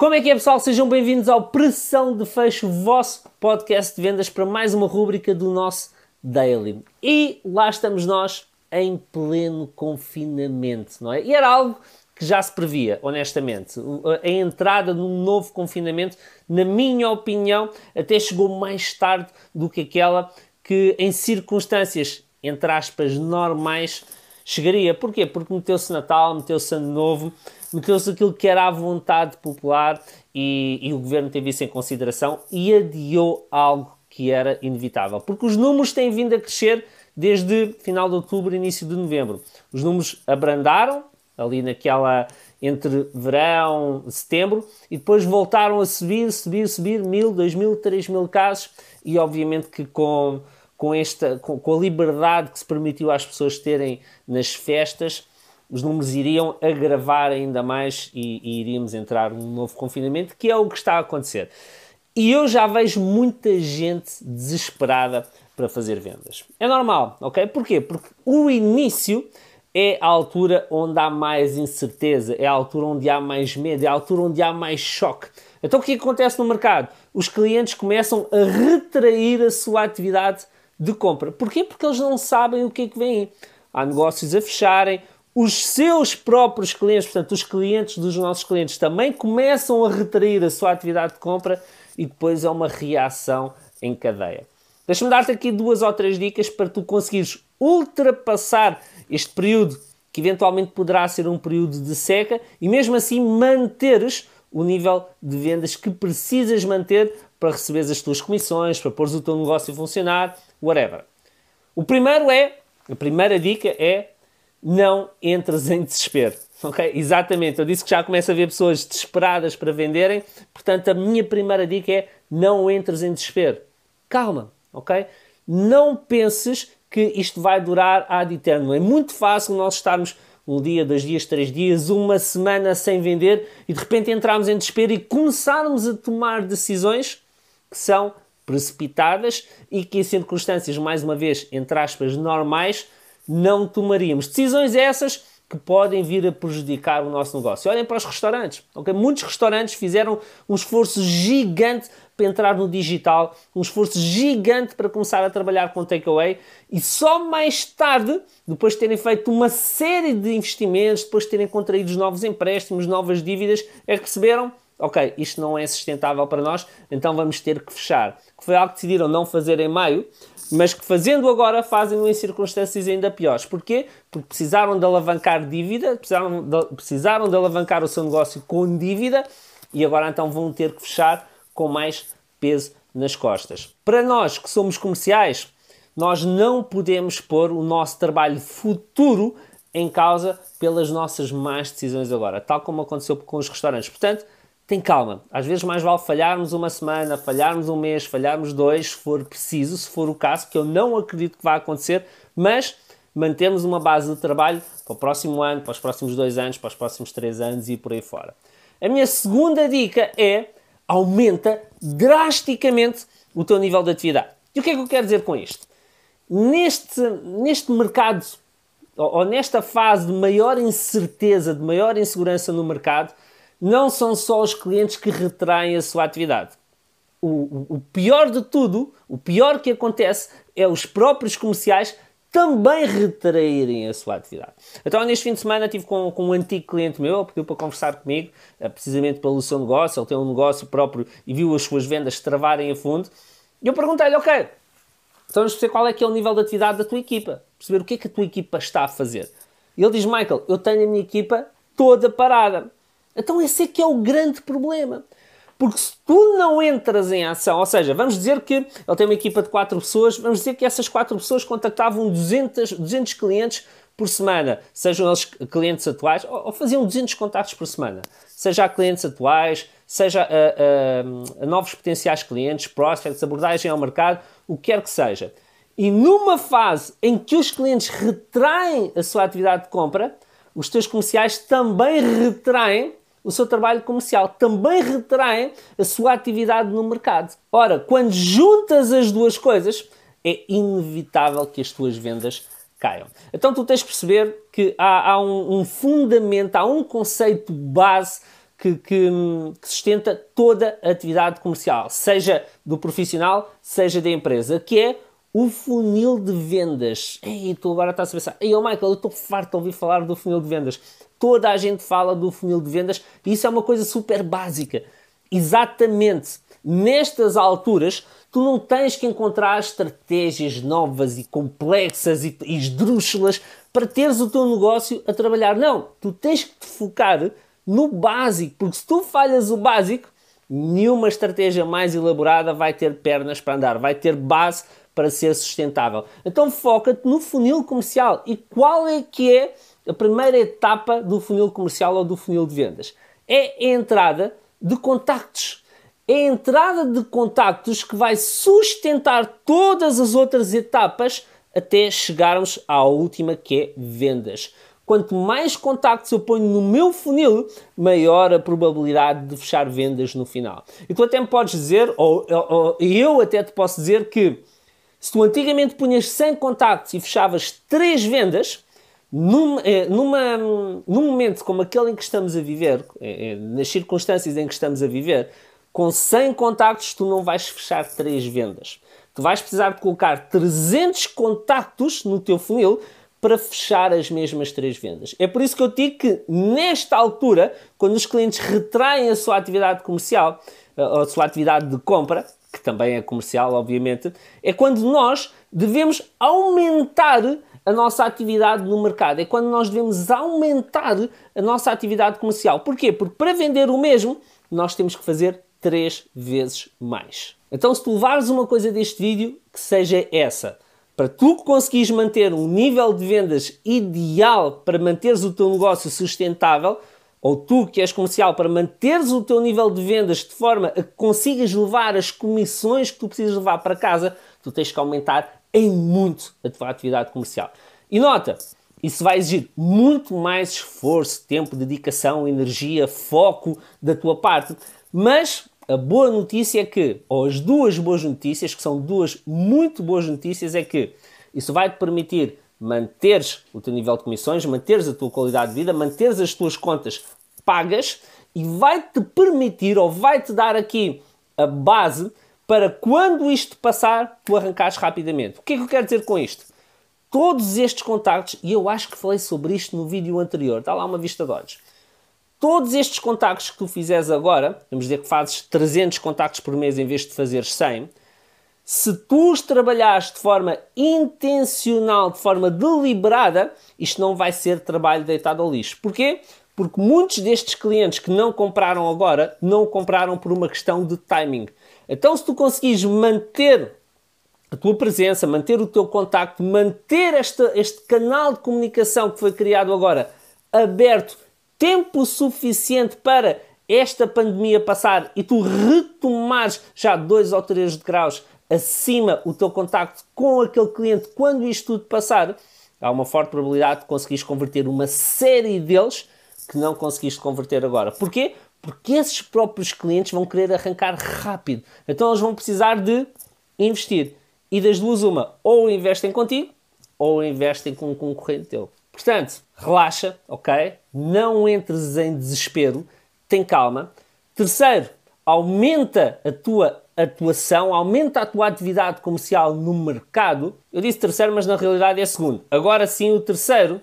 Como é que é, pessoal? Sejam bem-vindos ao Pressão de Fecho, vosso podcast de vendas para mais uma rúbrica do nosso Daily. E lá estamos nós em pleno confinamento, não é? E era algo que já se previa, honestamente. A entrada num novo confinamento, na minha opinião, até chegou mais tarde do que aquela que, em circunstâncias, entre aspas, normais, chegaria. Porquê? Porque meteu-se Natal, meteu-se Ano Novo, meteu-se aquilo que era a vontade popular e, e, o governo teve isso em consideração e adiou algo que era inevitável. Porque os números têm vindo a crescer desde final de outubro, início de novembro. Os números abrandaram ali naquela entre verão, setembro, e depois voltaram a subir, subir, subir, mil, dois mil, três mil casos, e obviamente que com, com, esta, com, com a liberdade que se permitiu às pessoas terem nas festas, os números iriam agravar ainda mais e, e, iríamos entrar num novo confinamento, que é o que está a acontecer. E eu já vejo muita gente desesperada para fazer vendas. É normal, ok? Porquê? Porque o início é a altura onde há mais incerteza, é a altura onde há mais medo, é a altura onde há mais choque. Então o que acontece no mercado? Os clientes começam a retrair a sua atividade de compra. Porquê? Porque eles não sabem o que é que vem aí. Há negócios a fecharem, os seus próprios clientes, portanto, os clientes dos nossos clientes, também começam a retrair a sua atividade de compra e depois é uma reação em cadeia. Deixa-me dar-te aqui duas ou três dicas para tu conseguires ultrapassar este período que eventualmente poderá ser um período de seca e mesmo assim manteres o nível de vendas que precisas manter para receber as tuas comissões, para pôres o teu negócio a funcionar, whatever. O primeiro é, a primeira dica é não entres em desespero. Ok? Exatamente, eu disse que já começo a ver pessoas desesperadas para venderem, portanto, a minha primeira dica é não entres em desespero. Calma, ok? Não penses que isto vai durar ad eterno. É muito fácil nós estarmos um dia, dois dias, três dias, uma semana sem vender e de repente entrarmos em desespero e começarmos a tomar decisões que são precipitadas e que em circunstâncias, mais uma vez, entre aspas, normais, não tomaríamos. Decisões essas que podem vir a prejudicar o nosso negócio. Olhem para os restaurantes. Okay? Muitos restaurantes fizeram um esforço gigante para entrar no digital, um esforço gigante para começar a trabalhar com takeaway e só mais tarde, depois de terem feito uma série de investimentos, depois de terem contraído novos empréstimos, novas dívidas, é que perceberam ok, isto não é sustentável para nós, então vamos ter que fechar. Que foi algo que decidiram não fazer em maio, mas que fazendo agora fazem-no em circunstâncias ainda piores. Porquê? Porque precisaram de alavancar dívida, precisaram de, precisaram de alavancar o seu negócio com dívida e agora então vão ter que fechar com mais peso nas costas. Para nós que somos comerciais, nós não podemos pôr o nosso trabalho futuro em causa pelas nossas más decisões agora, tal como aconteceu com os restaurantes. Portanto, tem calma. Às vezes mais vale falharmos uma semana, falharmos um mês, falharmos dois, se for preciso, se for o caso, que eu não acredito que vá acontecer, mas mantermos uma base de trabalho para o próximo ano, para os próximos dois anos, para os próximos três anos e por aí fora. A minha segunda dica é aumenta drasticamente o teu nível de atividade. E o que é que eu quero dizer com isto? Neste, neste mercado, ou, ou nesta fase de maior incerteza, de maior insegurança no mercado, não são só os clientes que retraem a sua atividade. O, o, pior de tudo, o pior que acontece é os próprios comerciais também retraírem a sua atividade. Então, neste fim de semana, estive com, com um antigo cliente meu, pediu para conversar comigo, eh, precisamente pelo seu negócio, ele tem um negócio próprio e viu as suas vendas travarem a fundo. E eu perguntei-lhe, ok, então vamos perceber qual é que é o nível de atividade da tua equipa, perceber o que é que a tua equipa está a fazer. E ele diz, Michael, eu tenho a minha equipa toda parada. Então esse é que é o grande problema. Porque se tu não entras em ação, ou seja, vamos dizer que ele tem uma equipa de 4 pessoas, vamos dizer que essas 4 pessoas contactavam 200, 200 clientes por semana, sejam eles clientes atuais, ou, faziam 200 contactos por semana, seja a clientes atuais, seja a, a, a novos potenciais clientes, prospects, abordagem ao mercado, o que quer que seja. E numa fase em que os clientes retraem a sua atividade de compra, os teus comerciais também retraem o seu trabalho comercial, também retraem a sua atividade no mercado. Ora, quando juntas as duas coisas, é inevitável que as tuas vendas caiam. Então tu tens de perceber que há, há um, um, fundamento, há um conceito base que, que, que, sustenta toda a atividade comercial, seja do profissional, seja da empresa, que é o funil de vendas. Ei, tu agora estás a pensar, ei, oh Michael, eu estou farto de ouvir falar do funil de vendas. Toda a gente fala do funil de vendas e isso é uma coisa super básica. Exatamente nestas alturas, tu não tens que encontrar estratégias novas e complexas e esdrúxulas para teres o teu negócio a trabalhar. Não, tu tens que te focar no básico, porque se tu falhas o básico, nenhuma estratégia mais elaborada vai ter pernas para andar, vai ter base para ser sustentável. Então foca-te no funil comercial. E qual é que é a primeira etapa do funil comercial ou do funil de vendas? É a entrada de contactos. É a entrada de contactos que vai sustentar todas as outras etapas até chegarmos à última que é vendas quanto mais contactos eu ponho no meu funil, maior a probabilidade de fechar vendas no final. E tu até me podes dizer, ou, ou, eu até te posso dizer que se tu antigamente punhas 100 contactos e fechavas 3 vendas, num, eh, numa, num momento como aquele em que estamos a viver, eh, eh, nas circunstâncias em que estamos a viver, com 100 contactos tu não vais fechar 3 vendas. Tu vais precisar de colocar 300 contactos no teu funil para fechar as mesmas três vendas. É por isso que eu digo que, nesta altura, quando os clientes retraem a sua atividade comercial, a sua atividade de compra, que também é comercial, obviamente, é quando nós devemos aumentar a nossa atividade no mercado. É quando nós devemos aumentar a nossa atividade comercial. Porquê? Porque para vender o mesmo, nós temos que fazer três vezes mais. Então, se tu levares uma coisa deste vídeo, que seja essa para tu conseguires manter um nível de vendas ideal para manteres o teu negócio sustentável, ou tu que és comercial, para manteres o teu nível de vendas de forma a que consigas levar as comissões que tu precisas levar para casa, tu tens que aumentar em muito a tua atividade comercial. E nota, isso vai exigir muito mais esforço, tempo, dedicação, energia, foco da tua parte, mas a boa notícia é que, ou as duas boas notícias, que são duas muito boas notícias, é que isso vai te permitir manteres o teu nível de comissões, manteres a tua qualidade de vida, manteres as tuas contas pagas e vai-te permitir, ou vai-te dar aqui a base para quando isto passar, tu arrancares rapidamente. O que é que eu quero dizer com isto? Todos estes contactos, e eu acho que falei sobre isto no vídeo anterior, está lá uma vista de olhos todos estes contactos que tu fizeres agora, vamos dizer que fazes 300 contactos por mês em vez de fazeres 100, se tu os trabalhares de forma intencional, de forma deliberada, isto não vai ser trabalho deitado ao lixo. Porquê? Porque muitos destes clientes que não compraram agora, não compraram por uma questão de timing. Então, se tu conseguires manter a tua presença, manter o teu contacto, manter esta, este canal de comunicação que foi criado agora aberto tempo suficiente para esta pandemia passar e tu retomares já dois ou três graus acima o teu contacto com aquele cliente quando isto tudo passar, há uma forte probabilidade de conseguires converter uma série deles que não conseguiste converter agora. Porquê? Porque esses próprios clientes vão querer arrancar rápido. Então eles vão precisar de investir. E das duas, uma, ou investem contigo, ou investem com um concorrente teu. Portanto, relaxa, ok? Não entres em desespero, tem calma. Terceiro, aumenta a tua atuação, aumenta a tua atividade comercial no mercado. Eu disse terceiro, mas na realidade é segundo. Agora sim, o terceiro,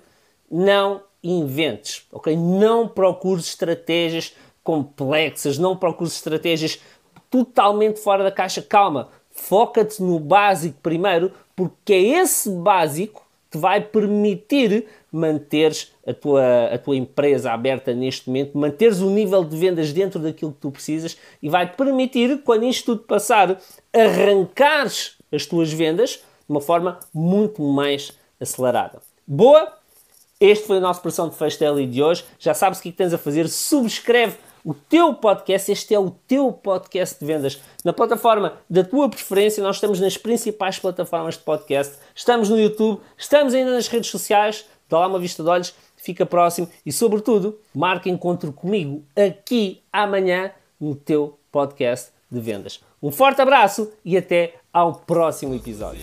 não inventes, ok? Não procures estratégias complexas, não procures estratégias totalmente fora da caixa. Calma, foca-te no básico primeiro, porque é esse básico que vai permitir manteres a tua, a tua empresa aberta neste momento, manteres o nível de vendas dentro daquilo que tu precisas e vai-te permitir, quando isto tudo passar, arrancares as tuas vendas de uma forma muito mais acelerada. Boa? Este foi o nosso Pressão de Fecho de hoje. Já sabes o é que tens a fazer. Subscreve o teu podcast, este é o teu podcast de vendas. Na plataforma da tua preferência, nós estamos nas principais plataformas de podcast, estamos no YouTube, estamos ainda nas redes sociais, dá lá uma vista de olhos, fica próximo e, sobretudo, marca encontro comigo aqui amanhã no teu podcast de vendas. Um forte abraço e até ao próximo episódio.